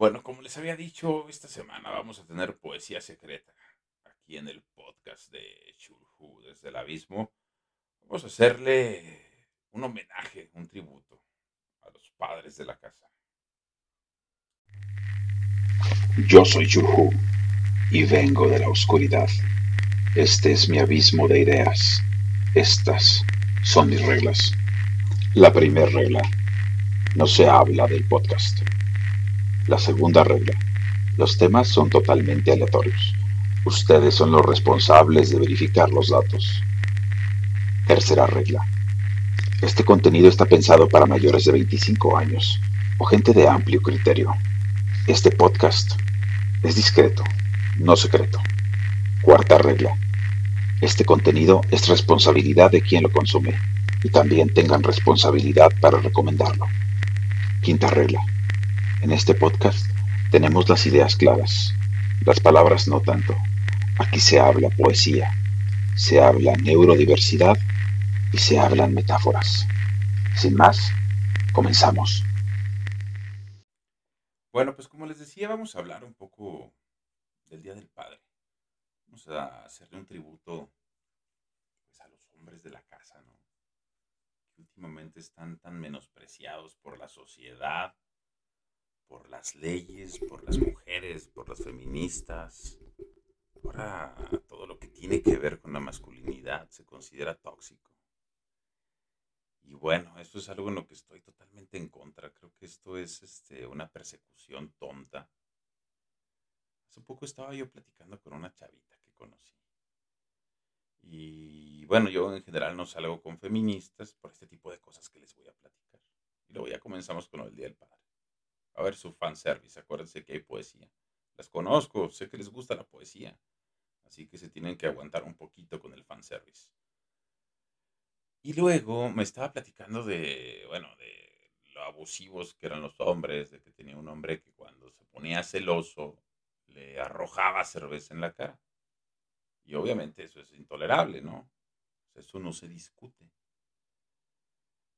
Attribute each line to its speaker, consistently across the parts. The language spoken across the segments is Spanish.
Speaker 1: Bueno, como les había dicho, esta semana vamos a tener poesía secreta aquí en el podcast de Chulhu desde el abismo. Vamos a hacerle un homenaje, un tributo a los padres de la casa.
Speaker 2: Yo soy Chulhu y vengo de la oscuridad. Este es mi abismo de ideas. Estas son mis reglas. La primera regla. No se habla del podcast. La segunda regla. Los temas son totalmente aleatorios. Ustedes son los responsables de verificar los datos. Tercera regla. Este contenido está pensado para mayores de 25 años o gente de amplio criterio. Este podcast es discreto, no secreto. Cuarta regla. Este contenido es responsabilidad de quien lo consume y también tengan responsabilidad para recomendarlo. Quinta regla. En este podcast tenemos las ideas claras, las palabras no tanto. Aquí se habla poesía, se habla neurodiversidad y se hablan metáforas. Sin más, comenzamos.
Speaker 1: Bueno, pues como les decía, vamos a hablar un poco del Día del Padre. Vamos a hacerle un tributo pues, a los hombres de la casa, ¿no? Últimamente están tan menospreciados por la sociedad, por las leyes, por las mujeres, por las feministas. Ahora todo lo que tiene que ver con la masculinidad se considera tóxico. Y bueno, esto es algo en lo que estoy totalmente en contra. Creo que esto es este, una persecución tonta. Hace poco estaba yo platicando con una chavita que conocí. Y bueno, yo en general no salgo con feministas por este tipo de cosas que les voy a platicar. Y luego ya comenzamos con el Día del Padre a ver su fanservice. Acuérdense que hay poesía. Las conozco, sé que les gusta la poesía. Así que se tienen que aguantar un poquito con el fanservice. Y luego me estaba platicando de, bueno, de lo abusivos que eran los hombres, de que tenía un hombre que cuando se ponía celoso le arrojaba cerveza en la cara. Y obviamente eso es intolerable, ¿no? Eso no se discute.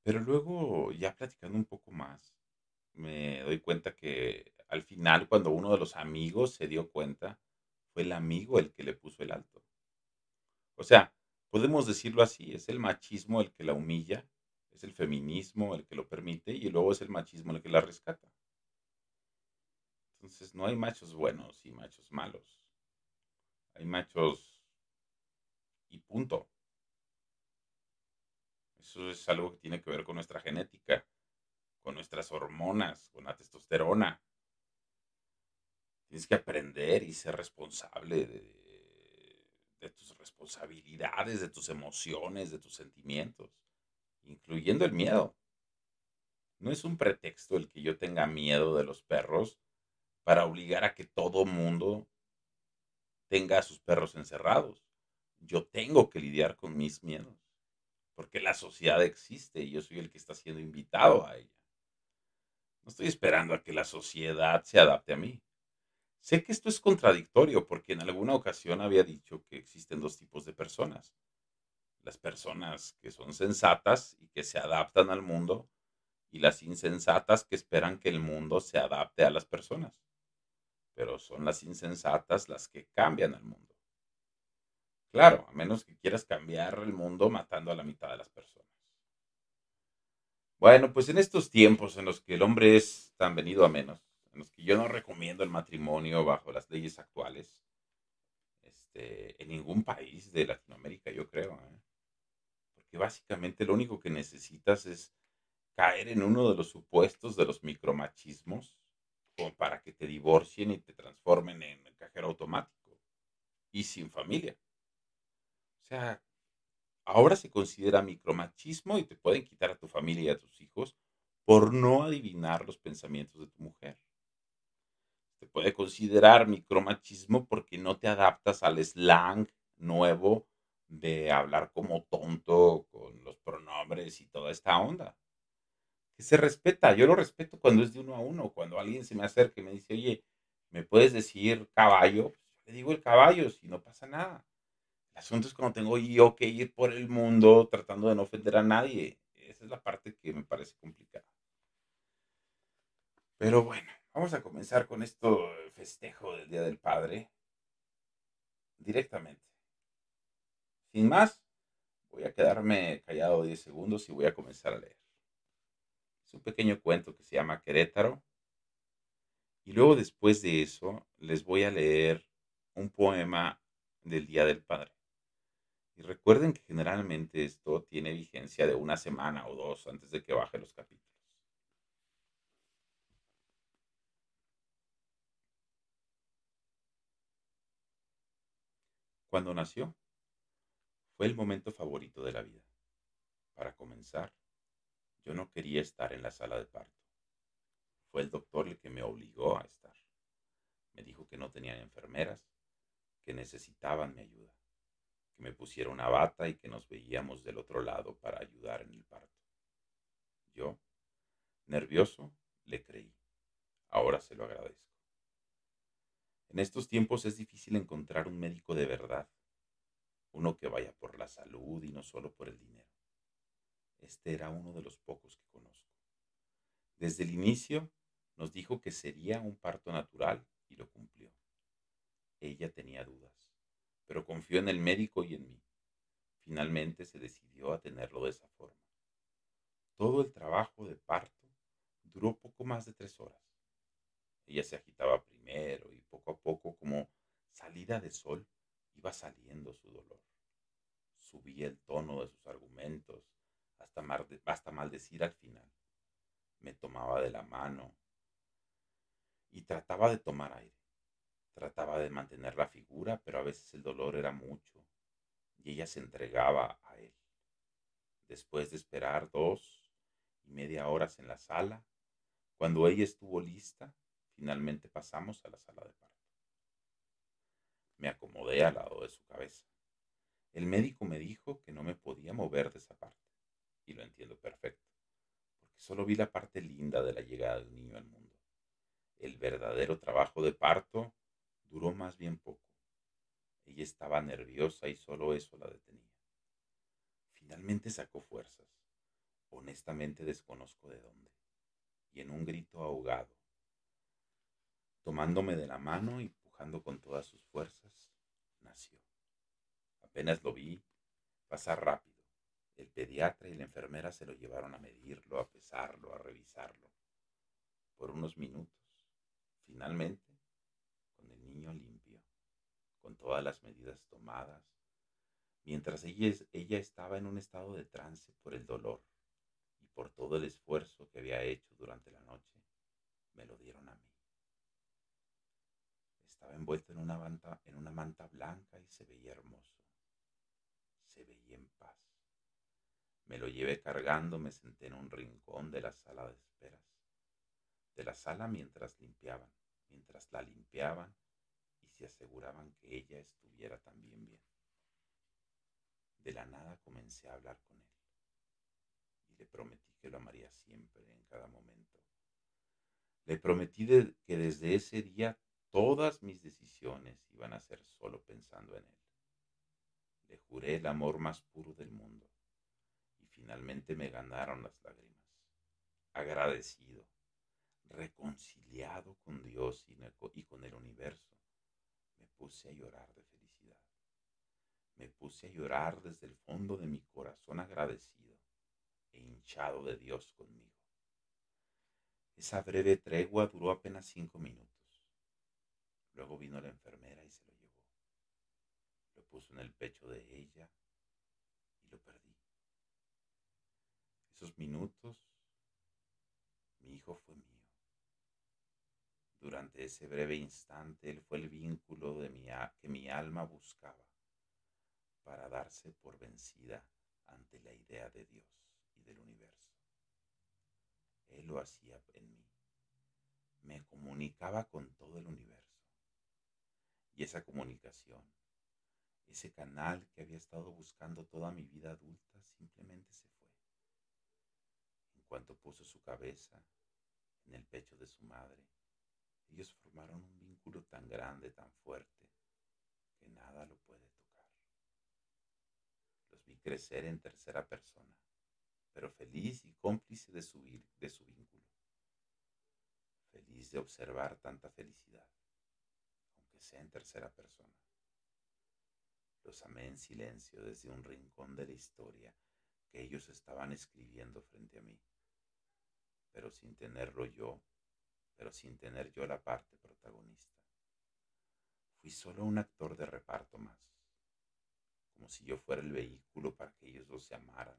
Speaker 1: Pero luego, ya platicando un poco más, me doy cuenta que al final, cuando uno de los amigos se dio cuenta, fue el amigo el que le puso el alto. O sea, podemos decirlo así, es el machismo el que la humilla, es el feminismo el que lo permite y luego es el machismo el que la rescata. Entonces no hay machos buenos y machos malos. Hay machos y punto. Eso es algo que tiene que ver con nuestra genética con nuestras hormonas, con la testosterona. Tienes que aprender y ser responsable de, tus responsabilidades, de tus emociones, de tus sentimientos, incluyendo el miedo. No es un pretexto el que yo tenga miedo de los perros para obligar a que todo mundo tenga a sus perros encerrados. Yo tengo que lidiar con mis miedos, porque la sociedad existe y yo soy el que está siendo invitado a ella. No estoy esperando a que la sociedad se adapte a mí. Sé que esto es contradictorio porque en alguna ocasión había dicho que existen dos tipos de personas. Las personas que son sensatas y que se adaptan al mundo y las insensatas que esperan que el mundo se adapte a las personas. Pero son las insensatas las que cambian al mundo. Claro, a menos que quieras cambiar el mundo matando a la mitad de las personas. Bueno, pues en estos tiempos en los que el hombre es tan venido a menos, en los que yo no recomiendo el matrimonio bajo las leyes actuales, este, en ningún país de Latinoamérica, yo creo, ¿eh? porque básicamente lo único que necesitas es caer en uno de los supuestos de los micromachismos para que te divorcien y te transformen en cajero automático y sin familia. O sea, ahora se considera micromachismo y te pueden quitar a tu familia y a tus hijos por no adivinar los pensamientos de tu mujer. Se puede considerar micromachismo porque no te adaptas al slang nuevo de hablar como tonto con los pronombres y toda esta onda. Que se respeta, yo lo respeto cuando es de uno a uno, cuando alguien se me acerca y me dice, oye, ¿me puedes decir caballo? Pues le digo el caballo, si no pasa nada. El asunto es cuando tengo yo que ir por el mundo tratando de no ofender a nadie. Esa es la parte que me parece complicada. Pero bueno, Vamos a comenzar con esto, festejo del Día del Padre, directamente. Sin más, voy a quedarme callado 10 segundos y voy a comenzar a leer. Es un pequeño cuento que se llama Querétaro. Y luego después de eso, les voy a leer un poema del Día del Padre. Recuerden que generalmente esto tiene vigencia de una semana o dos antes de que baje los capítulos. Cuando nació, fue el momento favorito de la vida. Para comenzar, yo no quería estar en la sala de parto. Fue el doctor el que me obligó a estar. Me dijo que no tenían enfermeras, que necesitaban mi ayuda me pusiera una bata y que nos veíamos del otro lado para ayudar en el parto. Yo, nervioso, le creí. Ahora se lo agradezco. En estos tiempos es difícil encontrar un médico de verdad, uno que vaya por la salud y no solo por el dinero. Este era uno de los pocos que conozco. Desde el inicio nos dijo que sería un parto natural y lo cumplió. Ella tenía dudas pero confió en el médico y en mí. Finalmente se decidió a tenerlo de esa forma. Todo el trabajo de parto duró poco más de tres horas. Ella se agitaba primero y poco a poco, como salida de sol, iba saliendo su dolor. Subía el tono de sus argumentos hasta, hasta maldecir al final. Me tomaba de la mano y trataba de tomar aire. Trataba de mantener la figura, pero a veces el dolor era mucho y ella se entregaba a él. Después de esperar dos y media horas en la sala, cuando ella estuvo lista, finalmente pasamos a la sala de parto. Me acomodé al lado de su cabeza. El médico me dijo que no me podía mover de esa parte, y lo entiendo perfecto, porque solo vi la parte linda de la llegada del niño al mundo. El verdadero trabajo de parto duró más bien poco. Ella estaba nerviosa y solo eso la detenía. Finalmente sacó fuerzas. Honestamente desconozco de dónde. Y en un grito ahogado, tomándome de la mano y pujando con todas sus fuerzas, nació. Apenas lo vi pasar rápido. El pediatra y la enfermera se lo llevaron a medirlo, a pesarlo, a revisarlo. Por unos minutos. Finalmente, todas las medidas tomadas, mientras ella, ella estaba en un estado de trance por el dolor y por todo el esfuerzo que había hecho durante la noche, me lo dieron a mí. Estaba envuelto en una manta, en una manta blanca y se veía hermoso. Se veía en paz. Me lo llevé cargando, me senté en un rincón de la sala de esperas. De la sala mientras limpiaban, mientras la limpiaban se aseguraban que ella estuviera también bien. De la nada comencé a hablar con él y le prometí que lo amaría siempre, en cada momento. Le prometí que desde ese día todas mis decisiones iban a ser solo pensando en él. Le juré el amor más puro del mundo y finalmente me ganaron las lágrimas. Agradecido, reconciliado con Dios y con el universo puse a llorar de felicidad. Me puse a llorar desde el fondo de mi corazón agradecido e hinchado de Dios conmigo. Esa breve tregua duró apenas cinco minutos. Luego vino la enfermera y se lo llevó. Lo puso en el pecho de ella y lo perdí. Esos minutos, mi hijo fue mío. Durante ese breve instante, Él fue el vínculo que mi alma buscaba para darse por vencida ante la idea de Dios y del universo. Él lo hacía en mí. Me comunicaba con todo el universo. Y esa comunicación, ese canal que había estado buscando toda mi vida adulta, simplemente se fue. En cuanto puso su cabeza en el pecho de su madre, ellos formaron un vínculo tan grande, tan fuerte, que nada lo puede tocar. Los vi crecer en tercera persona, pero feliz y cómplice de su, de su vínculo. feliz de observar tanta felicidad, aunque sea en tercera persona. Los amé en silencio desde un rincón de la historia que ellos estaban escribiendo frente a mí, pero sin tenerlo yo, pero sin tener yo la parte protagonista. Fui solo un actor de reparto más, como si yo fuera el vehículo para que ellos dos se amaran,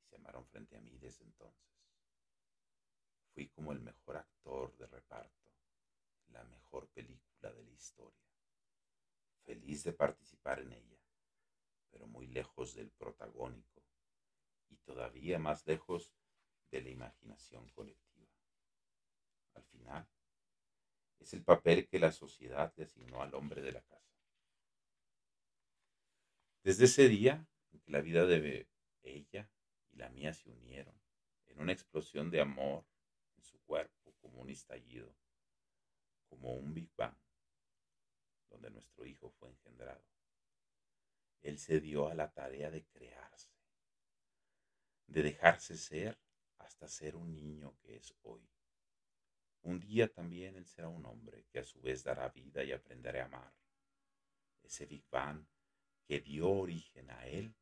Speaker 1: y se amaron frente a mí desde entonces. Fui como el mejor actor de reparto, la mejor película de la historia, feliz de participar en ella, pero muy lejos del protagónico y todavía más lejos de la imaginación colectiva. Al final, es el papel que la sociedad le asignó al hombre de la casa. Desde ese día en que la vida de ella y la mía se unieron en una explosión de amor en su cuerpo como un estallido, como un Big Bang, donde nuestro hijo fue engendrado. Él se dio a la tarea de crearse, de dejarse ser hasta ser un niño que es hoy. Un día también Él será un hombre que a su vez dará vida y aprenderá a amar. Ese Big Bang que dio origen a Él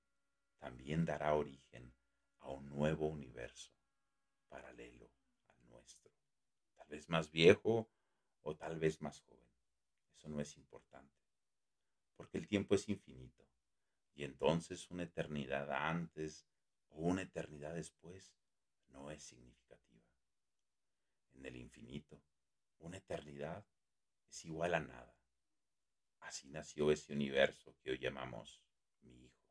Speaker 1: también dará origen a un nuevo universo paralelo al nuestro. Tal vez más viejo o tal vez más joven. Eso no es importante. Porque el tiempo es infinito. Y entonces una eternidad antes o una eternidad después no es significativa en el infinito, una eternidad es igual a nada. Así nació ese universo que hoy llamamos mi Hijo.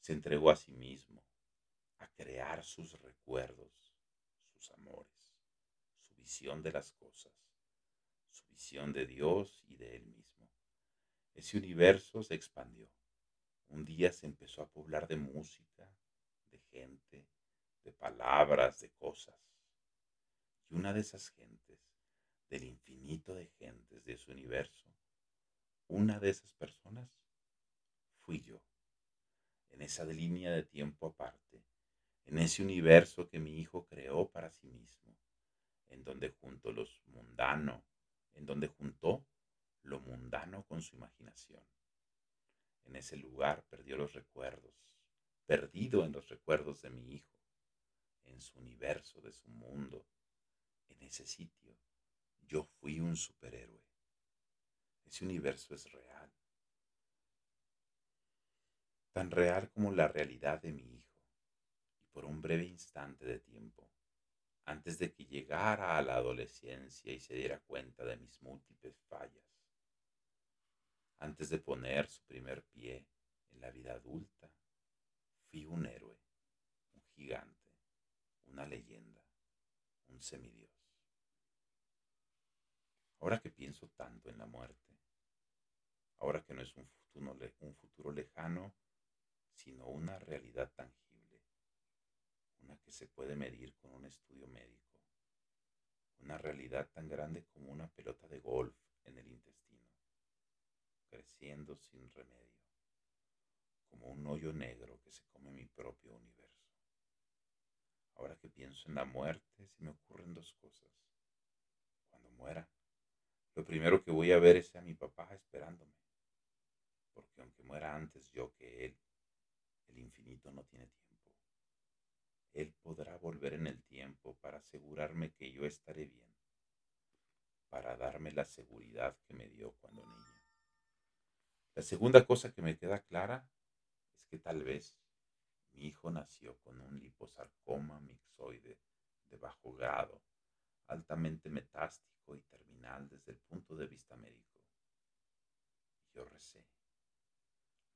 Speaker 1: Se entregó a sí mismo a crear sus recuerdos, sus amores, su visión de las cosas, su visión de Dios y de Él mismo. Ese universo se expandió. Un día se empezó a poblar de música, de gente, de palabras, de cosas y una de esas gentes, del infinito de gentes de su universo, una de esas personas fui yo, en esa línea de tiempo aparte, en ese universo que mi hijo creó para sí mismo, en donde junto los mundano, en donde juntó lo mundano con su imaginación. En ese lugar perdió los recuerdos, perdido en los recuerdos de mi hijo, en su universo, de su mundo, en ese sitio yo fui un superhéroe. Ese universo es real. Tan real como la realidad de mi hijo. Y por un breve instante de tiempo, antes de que llegara a la adolescencia y se diera cuenta de mis múltiples fallas, antes de poner su primer pie en la vida adulta, fui un héroe, un gigante, una leyenda, un semidios. Ahora que pienso tanto en la muerte, ahora que no es un futuro, un futuro lejano, sino una realidad tangible, una que se puede medir con un estudio médico, una realidad tan grande como una pelota de golf en el intestino, creciendo sin remedio, como un hoyo negro que se come mi propio universo. Ahora que pienso en la muerte, se me ocurren dos cosas. Cuando muera, lo primero que voy a ver es a mi papá esperándome. Porque aunque muera antes yo que él, el infinito no tiene tiempo. Él podrá volver en el tiempo para asegurarme que yo estaré bien, para darme la seguridad que me dio cuando niño. La segunda cosa que me queda clara es que tal vez mi hijo nació con un liposarcoma mixoide de bajo grado, altamente metástico y terminal desde el punto de vista médico. Yo recé,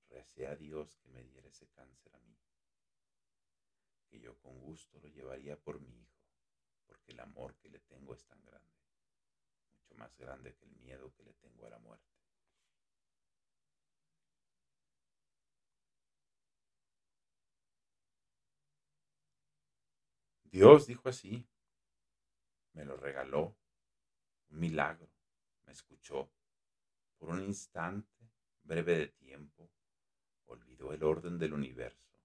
Speaker 1: recé a Dios que me diera ese cáncer a mí, que yo con gusto lo llevaría por mi hijo, porque el amor que le tengo es tan grande, mucho más grande que el miedo que le tengo a la muerte. Dios dijo así, me lo regaló un milagro, me escuchó. Por un instante breve de tiempo, olvidó el orden del universo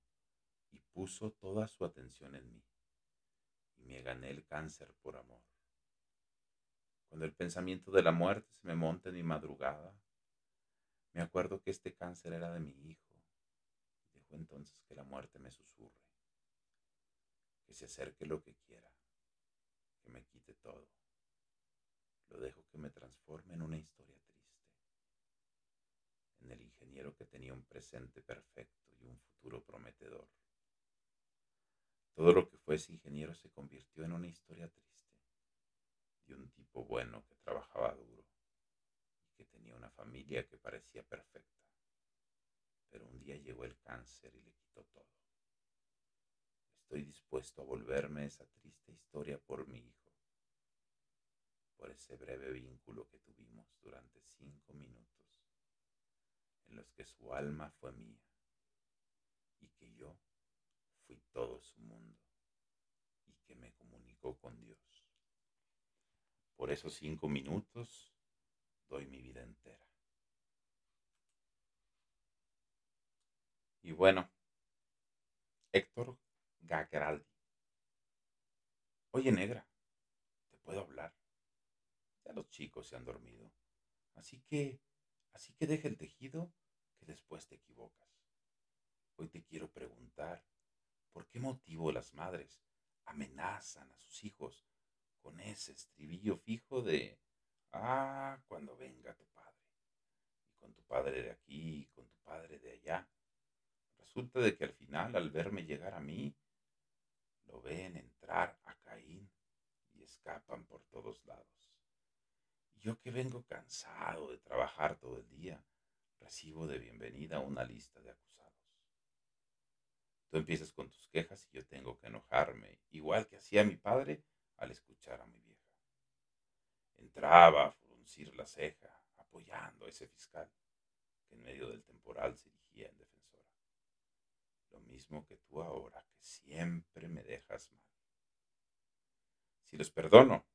Speaker 1: y puso toda su atención en mí. y me gané el cáncer por amor. Cuando el pensamiento de la muerte se me monta en mi madrugada, me acuerdo que este cáncer era de mi hijo. Dejo entonces que la muerte me susurre, que se acerque lo que quiera, que me quite todo. Lo dejo que me transforme en una historia triste, en el ingeniero que tenía un presente perfecto y un futuro prometedor. Todo lo que fue ese ingeniero se convirtió en una historia triste de un tipo bueno que trabajaba duro y que tenía una familia que parecía perfecta. Pero un día llegó el cáncer y le quitó todo. Estoy dispuesto a volverme esa triste historia por mi hijo, por ese breve vínculo que tuvimos durante cinco minutos, en los que su alma fue mía y que yo fui todo su mundo y que me comunicó con Dios. Por esos cinco minutos doy mi vida entera. Y bueno, Héctor Gagraldi. Oye, negra, ¿te puedo hablar? Ya los chicos se han dormido. Así que, así que deja el tejido que después te equivocas. Hoy te quiero preguntar, ¿por qué motivo las madres amenazan a sus hijos con ese estribillo fijo de, ah, cuando venga tu padre, y con tu padre de aquí, y con tu padre de allá? Resulta de que al final, al verme llegar a mí, lo ven entrar a Caín y escapan por todos lados. Yo que vengo cansado de trabajar todo el día, recibo de bienvenida una lista de acusados. Tú empiezas con tus quejas y yo tengo que enojarme, igual que hacía mi padre al escuchar a mi vieja. Entraba a fruncir la ceja, apoyando a ese fiscal, que en medio del temporal se erigía en defensora. Lo mismo que tú ahora, que siempre me dejas mal. Si los perdono,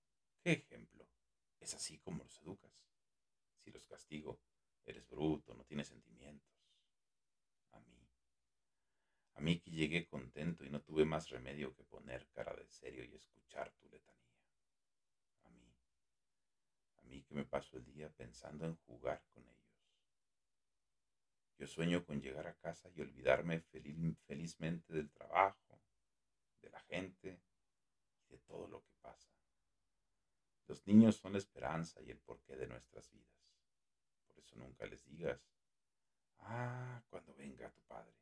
Speaker 1: ¿qué ejemplo? Es así como los educas. Si los castigo, eres bruto, no tienes sentimientos. A mí, a mí que llegué contento y no tuve más remedio que poner cara de serio y escuchar tu letanía. A mí, a mí que me paso el día pensando en jugar con ellos. Yo sueño con llegar a casa y olvidarme feliz, felizmente del trabajo, de la gente y de todo lo que pasa. Los niños son la esperanza y el porqué de nuestras vidas. Por eso nunca les digas, ah, cuando venga tu padre.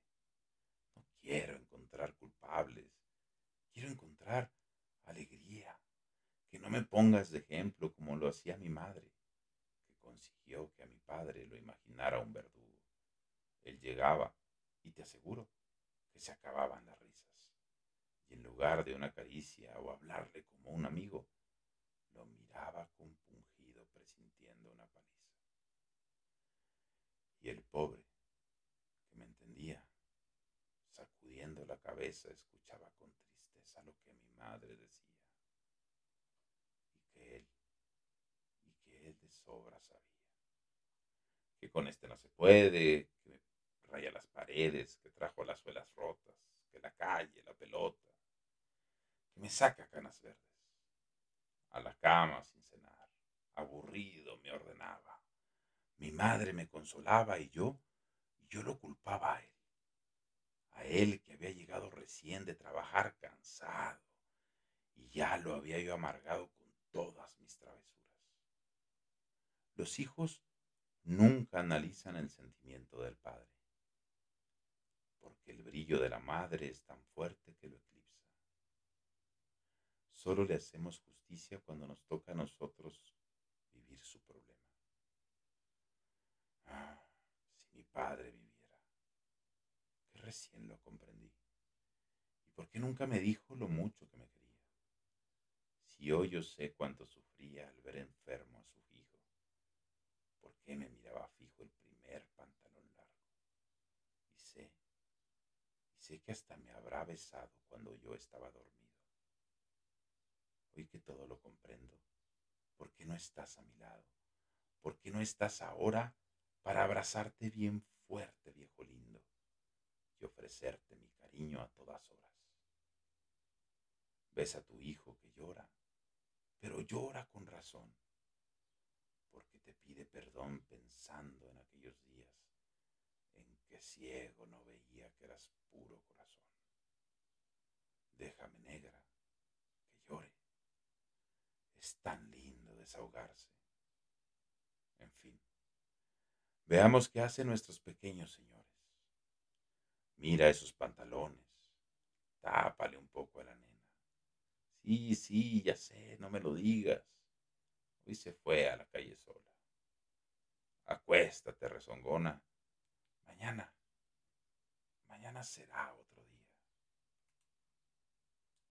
Speaker 1: No quiero encontrar culpables, quiero encontrar alegría. Que no me pongas de ejemplo como lo hacía mi madre, que consiguió que a mi padre lo imaginara un verdugo. Él llegaba y te aseguro que se acababan las risas. Y en lugar de una caricia o hablarle como un amigo, lo miraba compungido presintiendo una paliza. Y el pobre, que me entendía, sacudiendo la cabeza, escuchaba con tristeza lo que mi madre decía. Y que él, y que él de sobra sabía. Que con este no se puede, raya las paredes, que trajo las suelas rotas, que la calle, la pelota, que me saca canas verdes. A la cama sin cenar, aburrido me ordenaba. Mi madre me consolaba y yo, yo lo culpaba a él. A él que había llegado recién de trabajar cansado y ya lo había yo amargado con todas mis travesuras. Los hijos nunca analizan el sentimiento del padre porque el brillo de la madre es tan fuerte que lo eclipsa. Solo le hacemos justicia cuando nos toca a nosotros vivir su problema. Ah, si mi padre viviera, que recién lo comprendí. ¿Y por qué nunca me dijo lo mucho que me quería? Si hoy yo sé cuánto sufría al ver enfermo a su hijo, ¿por qué me miraba fijo el primer pantalón largo? Y sé Sé que hasta me habrá besado cuando yo estaba dormido. Hoy que todo lo comprendo, ¿por qué no estás a mi lado? ¿Por qué no estás ahora para abrazarte bien fuerte, viejo lindo, y ofrecerte mi cariño a todas horas? Ves a tu hijo que llora, pero llora con razón, porque te pide perdón pensando en aquellos días en que ciego no veía que eras puro corazón. Déjame negra, que llore. Es tan lindo desahogarse. En fin, veamos qué hacen nuestros pequeños señores. Mira esos pantalones. Tápale un poco a la nena. Sí, sí, ya sé, no me lo digas. Hoy se fue a la calle sola. Acuéstate, rezongona. Mañana, mañana será otro.